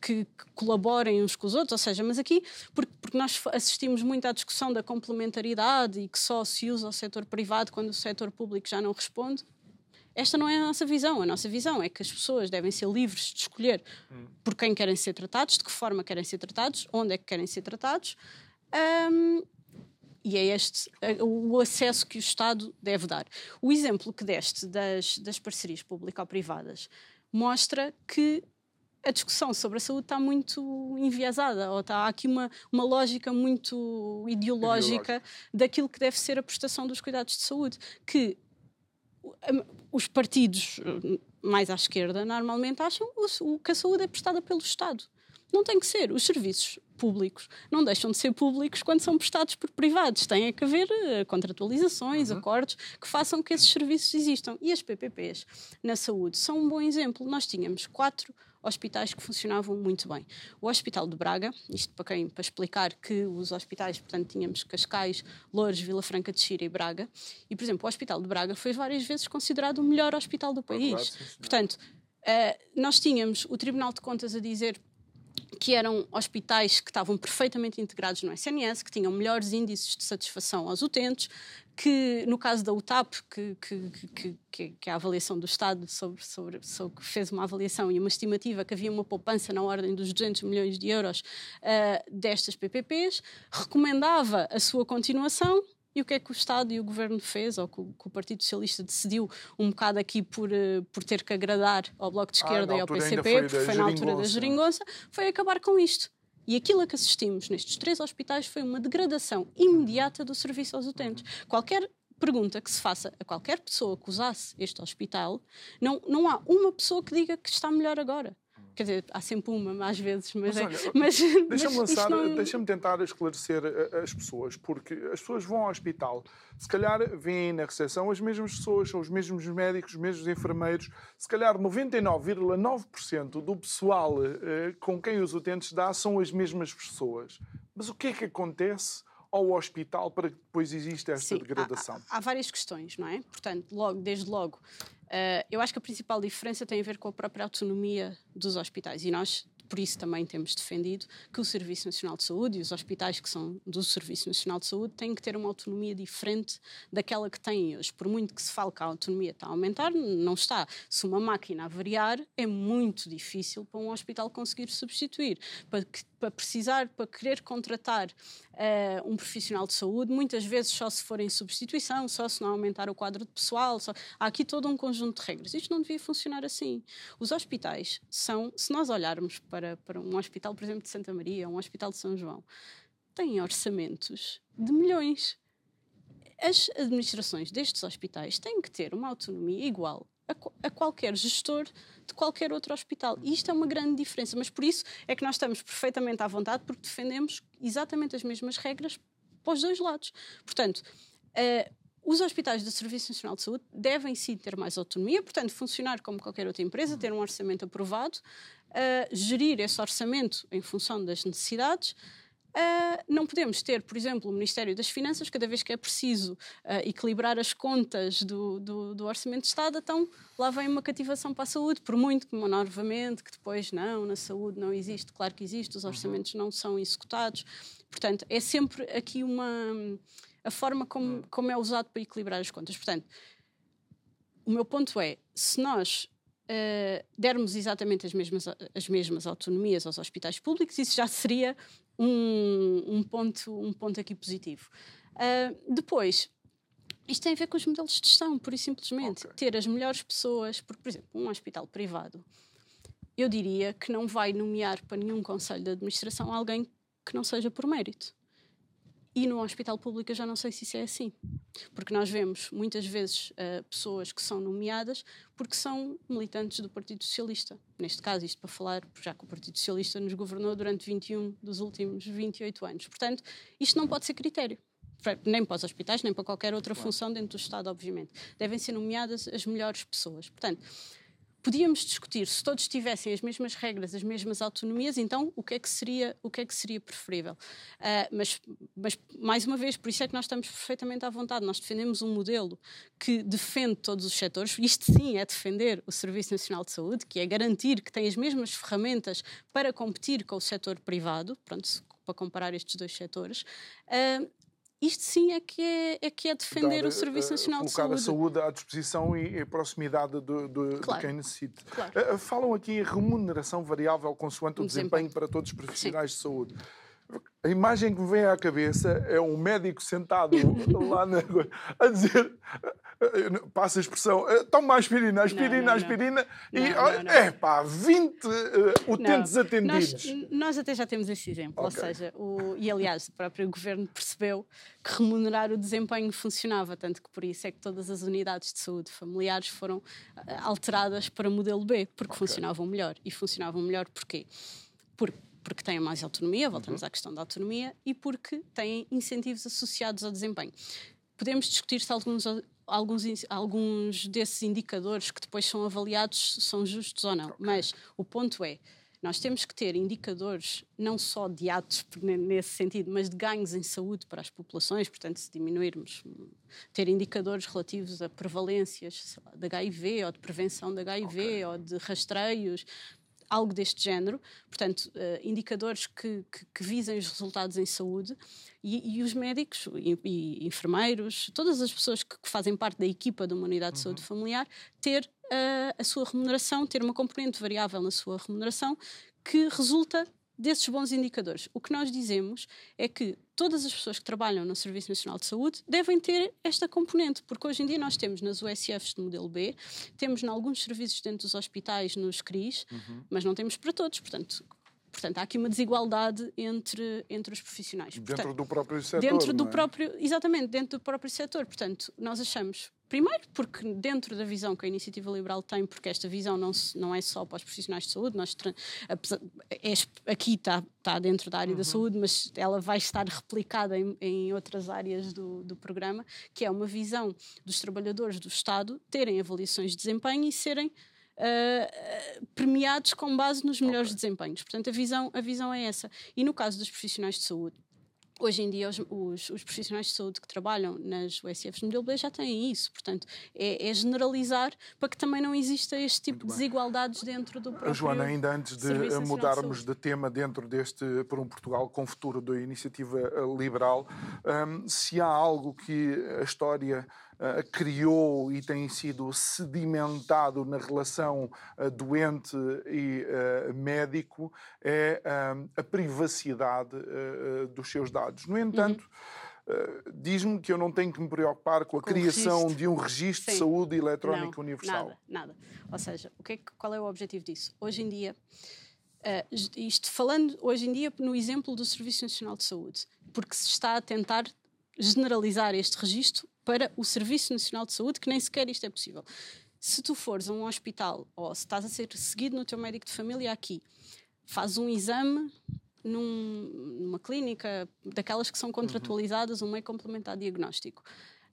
que, que, colaborem uns com os outros, ou seja, mas aqui, porque, porque, nós assistimos muito à discussão da complementaridade e que só se usa o setor privado quando o setor público já não responde. Esta não é a nossa visão. A nossa visão é que as pessoas devem ser livres de escolher hum. por quem querem ser tratados, de que forma querem ser tratados, onde é que querem ser tratados. Um, e é este o acesso que o Estado deve dar. O exemplo que deste das, das parcerias público-privadas mostra que a discussão sobre a saúde está muito enviesada, ou está há aqui uma, uma lógica muito ideológica, ideológica daquilo que deve ser a prestação dos cuidados de saúde, que os partidos mais à esquerda normalmente acham que a saúde é prestada pelo Estado. Não tem que ser. Os serviços públicos não deixam de ser públicos quando são prestados por privados. Tem que haver uh, contratualizações, uhum. acordos que façam que esses serviços existam. E as PPPs na saúde são um bom exemplo. Nós tínhamos quatro hospitais que funcionavam muito bem. O Hospital de Braga, isto para quem para explicar que os hospitais, portanto, tínhamos Cascais, Loures, Vila Franca de Xira e Braga. E, por exemplo, o Hospital de Braga foi várias vezes considerado o melhor hospital do país. Portanto, uh, nós tínhamos o Tribunal de Contas a dizer que eram hospitais que estavam perfeitamente integrados no SNS, que tinham melhores índices de satisfação aos utentes, que no caso da UTAP, que, que, que, que é a avaliação do Estado sobre, sobre, sobre, fez uma avaliação e uma estimativa que havia uma poupança na ordem dos 200 milhões de euros uh, destas PPPs, recomendava a sua continuação e o que é que o Estado e o Governo fez, ou que o, que o Partido Socialista decidiu um bocado aqui por, uh, por ter que agradar ao Bloco de ah, Esquerda ah, e ao PCP, porque foi na altura da geringonça, foi acabar com isto. E aquilo a que assistimos nestes três hospitais foi uma degradação imediata do serviço aos utentes. Qualquer pergunta que se faça a qualquer pessoa que usasse este hospital, não, não há uma pessoa que diga que está melhor agora. Quer dizer, há sempre uma, às vezes, mas, mas, é, deixa-me lançar, não... deixa-me tentar esclarecer eh, as pessoas, porque as pessoas vão ao hospital, se calhar vêm na recepção as mesmas pessoas, são os mesmos médicos, os mesmos enfermeiros, se calhar 99,9% do pessoal eh, com quem os utentes dá são as mesmas pessoas. Mas o que é que acontece ao hospital para que depois exista esta Sim, degradação? Há, há, várias questões, não é? Portanto, logo, desde logo, uh, eu acho que a principal diferença tem a ver com a própria autonomia dos hospitais. E nós por isso também temos defendido que o Serviço Nacional de Saúde e os hospitais que são do Serviço Nacional de Saúde têm que ter uma autonomia diferente daquela que têm hoje. Por muito que se fale que a autonomia está a aumentar, não está. Se uma máquina avariar, é muito difícil para um hospital conseguir substituir. Para, para precisar, para querer contratar uh, um profissional de saúde, muitas vezes só se for em substituição, só se não aumentar o quadro de pessoal. Só... Há aqui todo um conjunto de regras. Isto não devia funcionar assim. Os hospitais são, se nós olharmos para para, um hospital, por exemplo, de Santa Maria, um hospital de São João, têm orçamentos de milhões. As administrações destes hospitais têm que ter uma autonomia igual a, a, qualquer gestor de qualquer outro hospital. E isto é uma grande diferença, mas por isso é que nós estamos perfeitamente à vontade, porque defendemos exatamente as mesmas regras para os dois lados. Portanto, uh, os hospitais do Serviço Nacional de Saúde devem sim ter mais autonomia, portanto, funcionar como qualquer outra empresa, ter um orçamento aprovado, uh, gerir esse orçamento em função das necessidades. Uh, não podemos ter, por exemplo, o Ministério das Finanças, cada vez que é preciso uh, equilibrar as contas do, do, do, Orçamento de Estado, então lá vem uma cativação para a saúde, por muito que novamente que depois não, na saúde não existe, claro que existe, os uhum. orçamentos não são executados. Portanto, é sempre aqui uma a forma como, hum. como é usado para equilibrar as contas. Portanto, o meu ponto é, se nós uh, dermos exatamente as mesmas, as mesmas autonomias aos hospitais públicos, isso já seria um, um ponto, um ponto aqui positivo. Uh, depois, isto tem a ver com os modelos de gestão, pura e simplesmente. Okay. Ter as melhores pessoas, porque, por exemplo, um hospital privado, eu diria que não vai nomear para nenhum conselho de administração alguém que não seja por mérito. E no hospital público eu já não sei se isso é assim. Porque nós vemos muitas vezes uh, pessoas que são nomeadas porque são militantes do Partido Socialista. Neste caso, isto para falar, já que o Partido Socialista nos governou durante 21 dos últimos 28 anos. Portanto, isto não pode ser critério. Nem para os hospitais, nem para qualquer outra função dentro do Estado, obviamente. Devem ser nomeadas as melhores pessoas. Portanto, podíamos discutir se todos tivessem as mesmas regras, as mesmas autonomias, então o que é que seria, o que é que seria preferível? Uh, mas, mas, mais uma vez, por isso é que nós estamos perfeitamente à vontade. Nós defendemos um modelo que defende todos os setores. Isto sim é defender o Serviço Nacional de Saúde, que é garantir que tem as mesmas ferramentas para competir com o setor privado, pronto, para comparar estes dois setores. Uh, isto sim é que é, é, que é defender Dar, o Serviço eh, Nacional de Saúde. Colocar a saúde à disposição e a proximidade de, de, claro. de quem necessita. Claro. Uh, falam aqui em remuneração variável consoante o desempenho, desempenho para todos os profissionais sim. de saúde. A imagem que me vem à cabeça é um médico sentado lá na, a dizer, passa a expressão, eh, toma aspirina, aspirina, não, não, aspirina, não. e é pá, 20 utentes atendidos. Nós, nós, até já temos esse exemplo, okay. ou seja, o, e aliás o próprio governo percebeu que remunerar o desempenho funcionava, tanto que por isso é que todas as unidades de saúde familiares foram eh, alteradas para modelo B, porque okay. funcionavam melhor. E funcionavam melhor porquê? Porque porque têm mais autonomia, voltamos uhum. à questão da autonomia, e porque têm incentivos associados ao desempenho. Podemos discutir se alguns, alguns, alguns desses indicadores que depois são avaliados são justos ou não, okay. mas o ponto é. Nós temos que ter indicadores não só de atos nesse sentido, mas de ganhos em saúde para as populações. Portanto, se diminuirmos, ter indicadores relativos a prevalências lá, de HIV ou de prevenção de HIV okay. ou de rastreios, algo deste género, portanto, uh, indicadores que, que, que, visem os resultados em saúde e, e os médicos e, e, enfermeiros, todas as pessoas que, que, fazem parte da equipa de uma unidade de uhum. saúde familiar, ter uh, a sua remuneração, ter uma componente variável na sua remuneração que resulta desses bons indicadores. O que nós dizemos é que todas as pessoas que trabalham no Serviço Nacional de Saúde devem ter esta componente, porque hoje em dia nós temos nas USFs de modelo B, temos em alguns serviços dentro dos hospitais, nos CRIs, uhum. mas não temos para todos. Portanto, Portanto, há aqui uma desigualdade entre, entre os profissionais. Dentro Portanto, do próprio setor. Dentro do é? próprio, exatamente, dentro do próprio setor. Portanto, nós achamos, primeiro, porque dentro da visão que a Iniciativa Liberal tem, porque esta visão não, se, não é só para os profissionais de saúde, nós apesar, é, aqui está, está dentro da área uhum. da saúde, mas ela vai estar replicada em, em outras áreas do, do programa, que é uma visão dos trabalhadores do Estado terem avaliações de desempenho e serem Uh, premiados com base nos melhores okay. desempenhos. Portanto, a visão, a visão é essa. E no caso dos profissionais de saúde, Hoje em dia, os, os, os, profissionais de saúde que trabalham nas USFs modelo B já têm isso. Portanto, é, é generalizar para que também não exista este tipo de desigualdades dentro do próprio Joana, ainda antes de mudarmos de, de, tema dentro deste Por um Portugal com Futuro da Iniciativa Liberal, um, se há algo que a história uh, criou e tem sido sedimentado na relação uh, doente e uh, médico é a privacidade dos seus dados. No entanto, uhum. diz-me que eu não tenho que me preocupar com a com criação de um registro Sim. de saúde eletrónico não, universal. Nada, nada. Ou seja, o que é, qual é o objetivo disso? Hoje em dia, uh, isto falando hoje em dia no exemplo do Serviço Nacional de Saúde, porque se está a tentar generalizar este registro para o Serviço Nacional de Saúde, que nem sequer isto é possível. Se tu fores a um hospital ou se estás a ser seguido no teu médico de família aqui, faz um exame num, numa clínica daquelas que são contratualizadas, um meio complementar diagnóstico.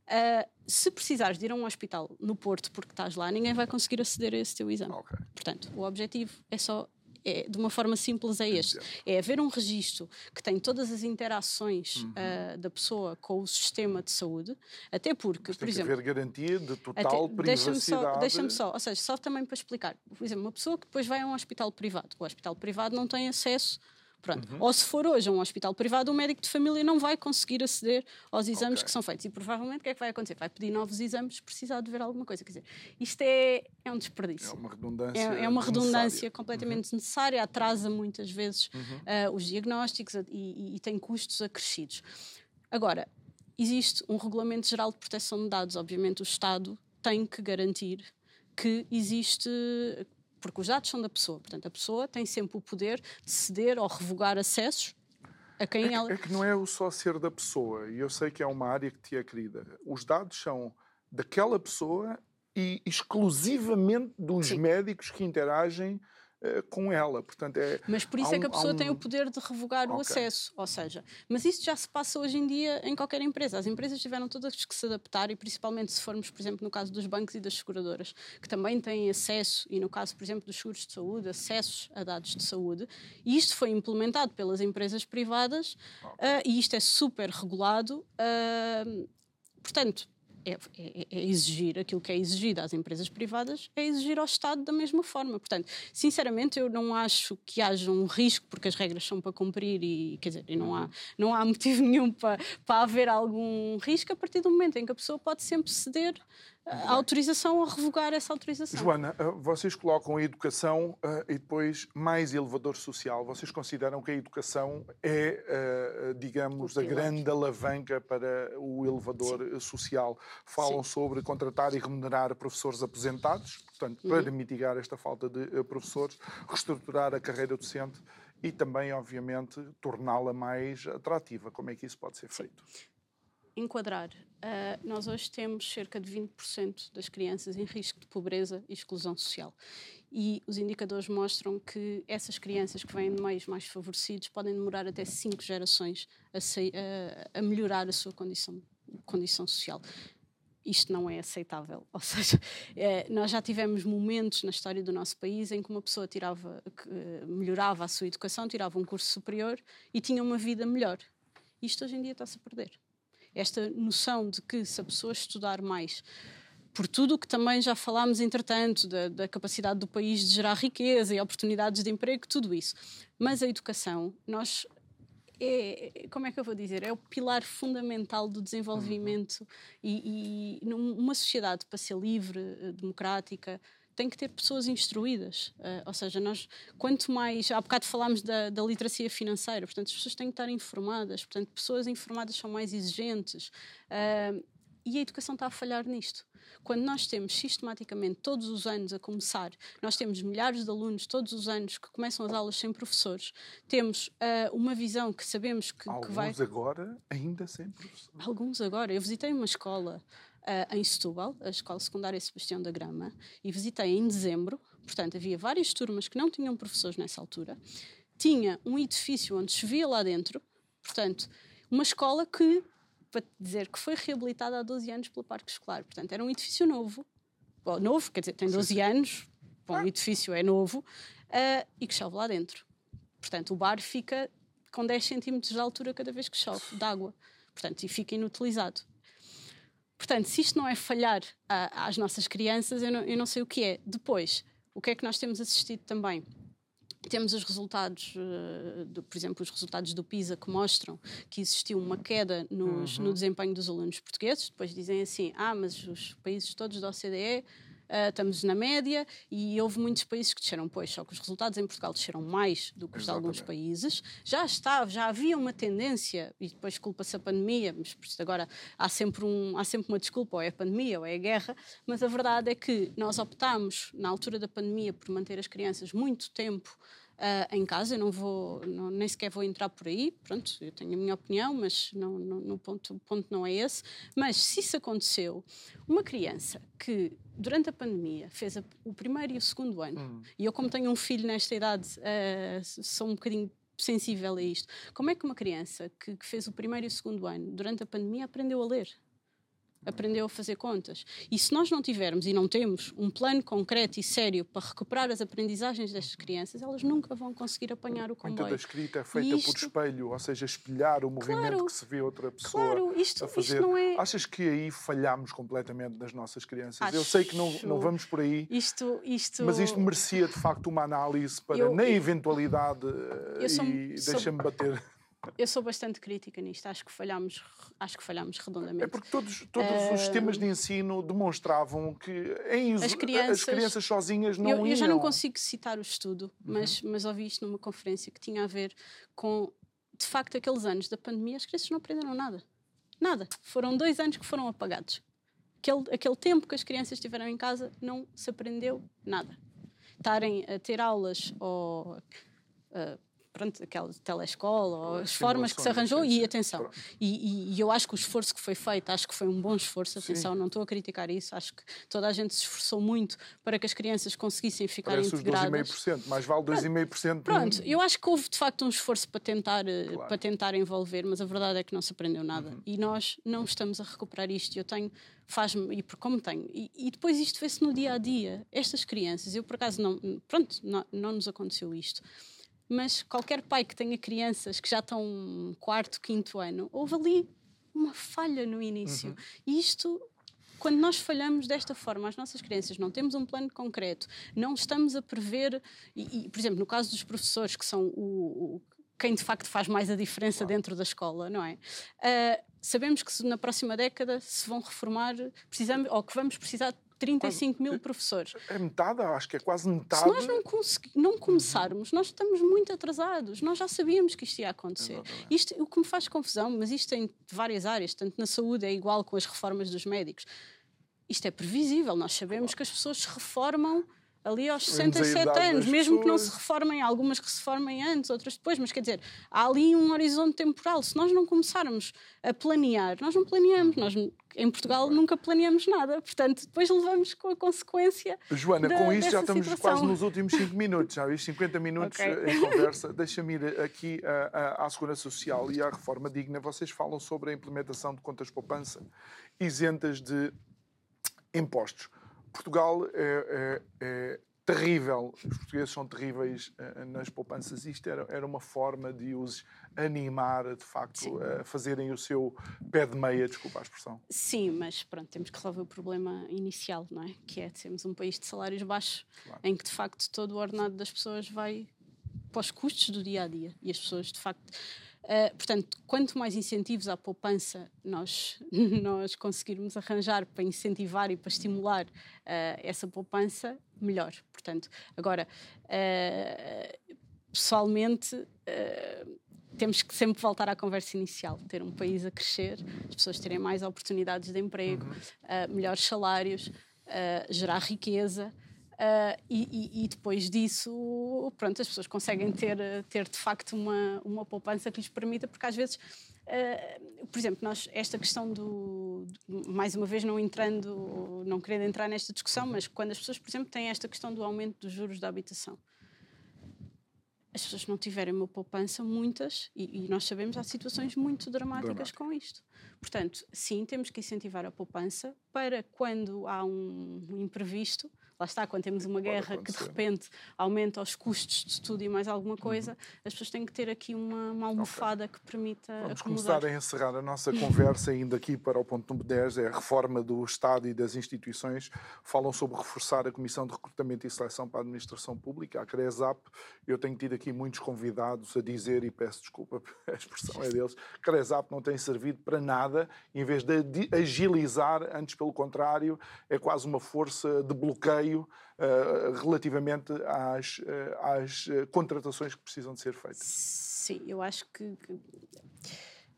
Uh, se precisares de ir a um hospital no Porto porque estás lá, ninguém vai conseguir aceder a esse teu exame. Okay. Portanto, o objetivo é só é, de uma forma simples, é este: é haver um registro que tem todas as interações uhum. uh, da pessoa com o sistema de saúde, até porque, Mas por exemplo. haver garantia de total até, privacidade. Deixa-me só, deixa só, ou seja, só também para explicar. Por exemplo, uma pessoa que depois vai a um hospital privado, o hospital privado não tem acesso Pronto. Uhum. Ou se for hoje a um hospital privado, o médico de família não vai conseguir aceder aos exames okay. que são feitos. E provavelmente o que é que vai acontecer? Vai pedir novos exames precisar de ver alguma coisa. Quer dizer, isto é, é um desperdício. É uma redundância. É, é uma redundância completamente uhum. desnecessária, atrasa muitas vezes uhum. uh, os diagnósticos e, e, e tem custos acrescidos. Agora, existe um Regulamento Geral de Proteção de Dados. Obviamente, o Estado tem que garantir que existe porque os dados são da pessoa. Portanto, a pessoa tem sempre o poder de ceder ou revogar acessos a quem é que, ela. É que não é o só ser da pessoa, e eu sei que é uma área que te é querida. Os dados são daquela pessoa e exclusivamente dos Sim. médicos que interagem com ela. Portanto, é, mas por isso é que a pessoa um... tem o poder de revogar okay. o acesso. Ou seja, mas isso já se passa hoje em dia em qualquer empresa. As empresas tiveram todas que se adaptar e principalmente se formos, por exemplo, no caso dos bancos e das seguradoras, que também têm acesso, e no caso, por exemplo, dos seguros de saúde, acessos a dados de saúde, e isto foi implementado pelas empresas privadas okay. uh, e isto é super regulado. Uh, portanto, é, é, é, exigir aquilo que é exigido às empresas privadas, é exigir ao Estado da mesma forma. Portanto, sinceramente, eu não acho que haja um risco, porque as regras são para cumprir e, quer dizer, não, há, não há motivo nenhum para, para haver algum risco a partir do momento em que a pessoa pode sempre ceder a autorização a revogar essa autorização. Joana, eh, vocês colocam a educação uh, e depois mais elevador social. Vocês consideram que a educação é, uh, digamos, a grande alavanca para o elevador Sim. social? Falam Sim. sobre contratar e remunerar professores aposentados, portanto, uhum. para mitigar esta falta de professores, reestruturar a carreira docente e também, obviamente, torná-la mais atrativa. Como é que isso pode ser feito? Sim enquadrar, uh, nós hoje temos cerca de 20% das crianças em risco de pobreza e exclusão social. E os indicadores mostram que essas crianças que vêm de meios mais favorecidos podem demorar até cinco gerações a, a, melhorar a sua condição, condição social isto não é aceitável. Ou seja, é, nós já tivemos momentos na história do nosso país em que uma pessoa tirava, que, melhorava a sua educação, tirava um curso superior e tinha uma vida melhor. Isto hoje em dia está-se a perder esta noção de que se a pessoa estudar mais, por tudo o que também já falámos, entretanto, da, da, capacidade do país de gerar riqueza e oportunidades de emprego, tudo isso. Mas a educação, nós. É, como é que eu vou dizer? É o pilar fundamental do desenvolvimento uhum. e, e numa sociedade para ser livre, eh, democrática, tem que ter pessoas instruídas. Uh, ou seja, nós, quanto mais. Há bocado falámos da, da, literacia financeira, portanto, as pessoas têm que estar informadas, portanto, pessoas informadas são mais exigentes. Uh, e a educação está a falhar nisto. Quando nós temos sistematicamente, todos os anos a começar, nós temos milhares de alunos todos os anos que começam as aulas sem professores, temos uh, uma visão que sabemos que, Alguns que vai. agora ainda sem professores. Alguns agora. Eu visitei uma escola uh, em Setúbal, a Escola Secundária Sebastião da Grama, e visitei em dezembro. Portanto, havia várias turmas que não tinham professores nessa altura. Tinha um edifício onde chovia lá dentro. Portanto, uma escola que, para dizer que foi reabilitada há 12 anos pelo Parque Escolar. Portanto, era um edifício novo. Bom, novo, quer dizer, tem 12 sim, sim. anos. Bom, o edifício é novo. Uh, e que chove lá dentro. Portanto, o bar fica com 10 centímetros de altura cada vez que chove, de água. Portanto, e fica inutilizado. Portanto, se isto não é falhar a, às nossas crianças, eu não, eu não sei o que é. Depois, o que é que nós temos assistido também? Temos os resultados, uh, do, por exemplo, os resultados do PISA que mostram que existiu uma queda nos, uhum. no desempenho dos alunos portugueses. Depois dizem assim: ah, mas os países todos da OCDE uh, estamos na média e houve muitos países que desceram, pois, só que os resultados em Portugal desceram mais do que os de alguns países. Já estava, já havia uma tendência, e depois culpa-se a pandemia, mas agora há sempre, um, há sempre uma desculpa, ou é a pandemia ou é a guerra, mas a verdade é que nós optámos, na altura da pandemia, por manter as crianças muito tempo uh, em casa. Eu não vou, não, nem sequer vou entrar por aí. Pronto, eu tenho a minha opinião, mas não, não, no ponto, o ponto não é esse. Mas se isso aconteceu, uma criança que durante a pandemia fez a, o primeiro e o segundo ano, hum. e eu, como tenho um filho nesta idade, uh, sou um bocadinho sensível a isto. Como é que uma criança que, que fez o primeiro e o segundo ano durante a pandemia aprendeu a ler? Aprendeu a fazer contas. E se nós não tivermos e não temos um plano concreto e sério para recuperar as aprendizagens destas crianças, elas nunca vão conseguir apanhar o comboio. Muita da escrita é feita isto... por espelho, ou seja, espelhar o movimento claro, que se vê outra pessoa claro, isto, a fazer. Isto não é... Achas que aí falhamos completamente nas nossas crianças? Acho... Eu sei que não, não vamos por aí, isto, isto... mas isto merecia de facto uma análise para, eu, na eventualidade, sou, e deixa-me bater eu sou bastante crítica nisto. Acho que falhamos, acho que falhamos redondamente. É porque todos, todos uh... os sistemas de ensino demonstravam que em, as, crianças, as crianças sozinhas não eu, iam. Eu já não consigo citar o estudo, uhum. mas, mas ouvi isto numa conferência que tinha a ver com, de facto, aqueles anos da pandemia. As crianças não aprenderam nada. Nada. Foram dois anos que foram apagados. Aquele, aquele tempo que as crianças estiveram em casa não se aprendeu nada. Estarem a ter aulas ou. Uh, pronto, aquela telescola, ou as formas que se arranjou, e atenção. E, e, eu acho que o esforço que foi feito, acho que foi um bom esforço, atenção, sim. não estou a criticar isso, acho que toda a gente se esforçou muito para que as crianças conseguissem ficar Parece integradas. os 2,5%, mais vale 2,5%. Pronto, eu acho que houve de facto um esforço para tentar, eh, claro. para tentar envolver, mas a verdade é que não se aprendeu nada. Uhum. E nós não estamos a recuperar isto. Eu tenho faz-me, e como tenho, e, e depois isto vê-se no dia a dia. Estas crianças, eu por acaso não, pronto, não, não nos aconteceu isto mas qualquer pai que tenha crianças que já estão quarto, quinto ano, houve ali uma falha no início. Uhum. E isto quando nós falhamos desta forma, as nossas crianças não temos um plano concreto, não estamos a prever, e, e por exemplo, no caso dos professores, que são o, o quem de facto faz mais a diferença claro. dentro da escola, não é? Uh, sabemos que na próxima década se vão reformar, precisamos, ou que vamos precisar 35 mil professores. É metade, acho que é quase metade. Se nós não, não começarmos, nós estamos muito atrasados. Nós já sabíamos que isto ia acontecer. Isto, o que me faz confusão, mas isto em várias áreas, tanto na saúde é igual com as reformas dos médicos. Isto é previsível, nós sabemos que as pessoas se reformam ali aos 67 anos, mesmo que não se reformem, algumas que se reformem antes, outras depois, mas quer dizer, há ali um horizonte temporal. Se nós não começarmos a planear, nós não planeamos, nós em Portugal nunca planeamos nada, portanto, depois levamos com a consequência. Joana, da, com isto já estamos situação. quase nos últimos 5 minutos, já viste 50 minutos okay. em conversa. Deixa-me ir aqui à Segurança Social e à reforma digna. Vocês falam sobre a implementação de contas poupança isentas de impostos. Portugal é, é, é, terrível, os portugueses são terríveis uh, nas poupanças. Isto era, era uma forma de os animar, de facto, Sim. a fazerem o seu pé de meia, desculpa a expressão. Sim, mas pronto, temos que resolver o problema inicial, não é? Que é sermos um país de salários baixos, claro. em que de facto todo o ordenado das pessoas vai para os custos do dia a dia e as pessoas de facto Uh, portanto, quanto mais incentivos à poupança nós, nós conseguirmos arranjar para incentivar e para estimular uh, essa poupança, melhor. Portanto, agora, uh, pessoalmente, temos que sempre voltar à conversa inicial, ter um país a crescer, as pessoas terem mais oportunidades de emprego, uhum. uh, melhores salários, gerar riqueza. Uh, e, e, depois disso, pronto, as pessoas conseguem ter, ter de facto uma, uma poupança que lhes permita, porque às vezes, uh, por exemplo, nós, esta questão do, mais uma vez não entrando, não querendo entrar nesta discussão, mas quando as pessoas, por exemplo, têm esta questão do aumento dos juros da habitação, as pessoas não tiverem uma poupança, muitas, e, e nós sabemos, há situações muito dramáticas Dramático. com isto. Portanto, sim, temos que incentivar a poupança para quando há um imprevisto, lá está, quando temos uma guerra que de repente aumenta os custos de tudo e mais alguma coisa, uhum. as pessoas têm que ter aqui uma, uma almofada okay. que permita Vamos acomodar. começar a encerrar a nossa conversa, indo aqui para o ponto número 10, é a reforma do Estado e das instituições. Falam sobre reforçar a Comissão de Recrutamento e Seleção para a Administração Pública, a CRESAP. Eu tenho tido aqui muitos convidados a dizer, e peço desculpa, a expressão é deles, CRESAP não tem servido para nada, em vez de agilizar, antes pelo contrário, é quase uma força de bloqueio uh, relativamente às, uh, às eh, contratações que precisam de ser feitas. Sim, eu acho que, que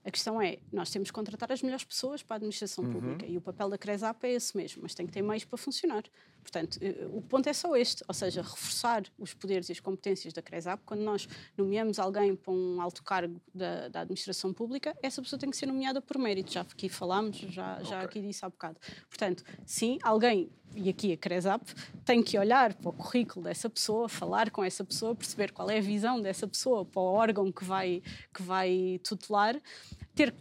a questão é, nós temos que contratar as melhores pessoas para a administração uhum. pública e o papel da CRESAP é esse mesmo, mas tem que ter meios para funcionar. Portanto, eh, o ponto é só este, ou seja, reforçar os poderes e as competências da CRESAP. Quando nós nomeamos alguém para um alto cargo da, da administração pública, essa pessoa tem que ser nomeada por mérito. Já aqui falámos, já, já okay. aqui disse há bocado. Portanto, sim, alguém, e aqui a CRESAP, tem que olhar para o currículo dessa pessoa, falar com essa pessoa, perceber qual é a visão dessa pessoa para o órgão que vai, que vai tutelar, ter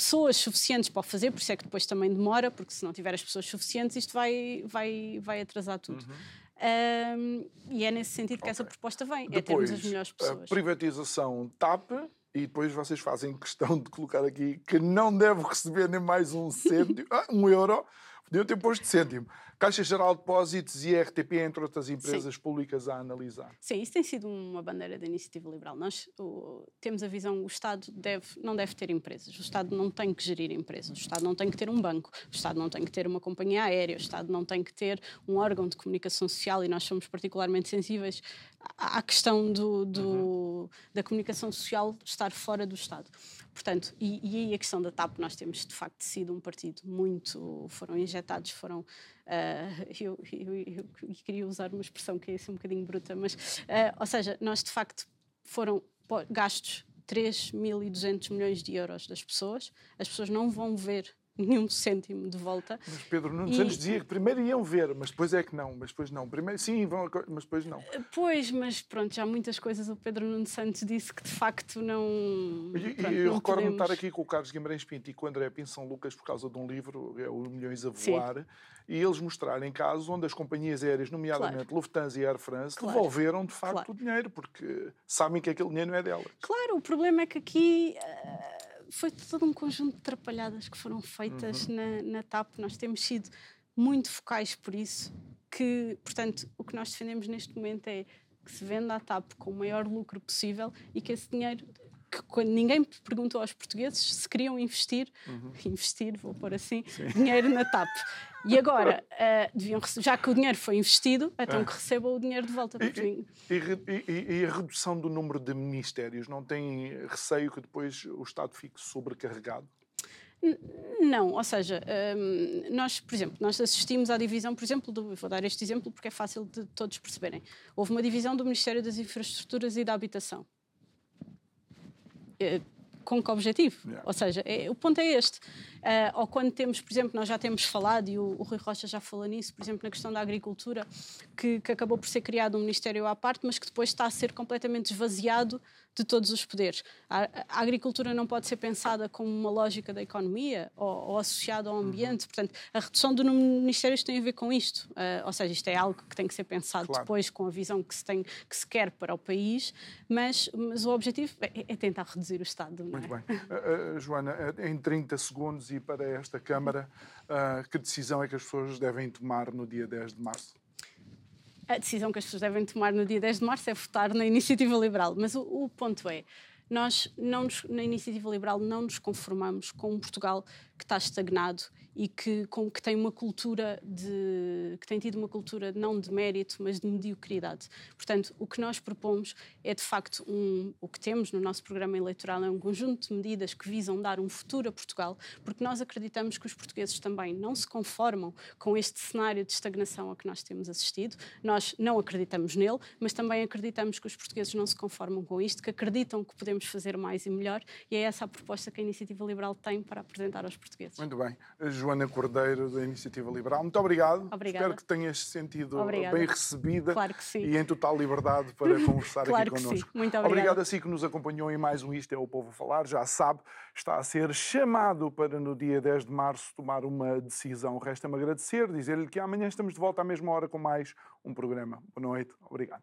pessoas suficientes para o fazer, por isso é que depois também demora, porque se não tiver as pessoas suficientes, isto vai, vai, vai atrasar tudo. Uhum. Um, e é nesse sentido que okay. essa proposta vem, depois, é termos as melhores pessoas. A privatização TAP, e depois vocês fazem questão de colocar aqui que não deve receber nem mais um cêntimo, ah, um euro, podiam ter posto cêntimo. Caixa Geral de Depósitos e RTP, entre outras empresas Sim. públicas a analisar. Sim, isso tem sido uma bandeira da iniciativa liberal. Nós o, temos a visão o Estado deve, não deve ter empresas, o Estado não tem que gerir empresas, o Estado não tem que ter um banco, o Estado não tem que ter uma companhia aérea, o Estado não tem que ter um órgão de comunicação social e nós somos particularmente sensíveis à questão do, do uhum. da comunicação social estar fora do Estado. Portanto, e, e aí a questão da TAP, nós temos de facto sido um partido muito. foram injetados, foram. Uh, eu, eu, eu, queria usar uma expressão que é assim um bocadinho bruta, mas. Uh, ou seja, nós de facto foram gastos 3.200 milhões de euros das pessoas, as pessoas não vão ver nenhum cêntimo de volta. Mas Pedro Nuno Santos dizia que primeiro iam ver, mas depois é que não, mas depois não. Primeiro sim, vão, mas depois não. Pois, mas pronto, já muitas coisas o Pedro Nuno Santos disse que de facto não. E, pronto, eu recordo-me podemos... estar aqui com o Carlos Guimarães Pinto e com o André Pinto São Lucas por causa de um livro, é o Milhões a Voar, sim. e eles mostrarem casos onde as companhias aéreas, nomeadamente claro. Lufthansa e Air France, claro. devolveram de facto claro. o dinheiro, porque sabem que aquele dinheiro não é delas. Claro, o problema é que aqui. Uh foi todo um conjunto de atrapalhadas que foram feitas uhum. na, na TAP. Nós temos sido muito focais por isso. Que, portanto, o que nós defendemos neste momento é que se venda a TAP com o maior lucro possível e que esse dinheiro que quando ninguém perguntou aos portugueses se queriam investir, uhum. investir, vou pôr assim, Sim. dinheiro na TAP. E agora, uh, deviam, já que o dinheiro foi investido, então é. que recebam o dinheiro de volta. E, e, e, e, a redução do número de ministérios não tem receio que depois o Estado fique sobrecarregado? Não, ou seja, um, nós, por exemplo, nós assistimos à divisão, por exemplo, do, vou dar este exemplo porque é fácil de todos perceberem. Houve uma divisão do Ministério das Infraestruturas e da Habitação. Uh, com que objetivo? Yeah. Ou seja, é, o ponto é este. Uh, ou quando temos, por exemplo, nós já temos falado, e o, o Rui Rocha já falou nisso, por exemplo, na questão da agricultura, que, que, acabou por ser criado um Ministério à parte, mas que depois está a ser completamente esvaziado de todos os poderes. A, a agricultura não pode ser pensada como uma lógica da economia ou, ou associada ao ambiente. Uhum. Portanto, a redução do número de ministérios tem a ver com isto. Uh, ou seja, isto é algo que tem que ser pensado claro. depois com a visão que se, tem, que se quer para o país, mas, mas o objetivo é, é tentar reduzir o Estado. Muito é? bem. Uh, uh, Joana, em 30 segundos e para esta Câmara, uh, que decisão é que as pessoas devem tomar no dia 10 de março? A decisão que as pessoas devem tomar no dia 10 de março é votar na Iniciativa Liberal. Mas o, o ponto é, nós não nos, na Iniciativa Liberal não nos conformamos com um Portugal que está estagnado e que, com, que tem uma cultura de que tem tido uma cultura não de mérito, mas de mediocridade. Portanto, o que nós propomos é de facto um, o que temos no nosso programa eleitoral é um conjunto de medidas que visam dar um futuro a Portugal, porque nós acreditamos que os portugueses também não se conformam com este cenário de estagnação a que nós temos assistido. Nós não acreditamos nele, mas também acreditamos que os portugueses não se conformam com isto, que acreditam que podemos fazer mais e melhor, e é essa a proposta que a Iniciativa Liberal tem para apresentar aos portugueses. Muito bem. Joana Cordeiro, da Iniciativa Liberal. Muito obrigado. Obrigada. Espero que tenhas sentido Obrigada. bem recebida claro que sim. e em total liberdade para conversar claro aqui que connosco. Sim. Muito obrigada. Obrigado a si que nos acompanhou em mais um Isto é o Povo a Falar. Já sabe, está a ser chamado para no dia 10 de março tomar uma decisão. Resta-me agradecer, dizer-lhe que amanhã estamos de volta à mesma hora com mais um programa. Boa noite. Obrigado.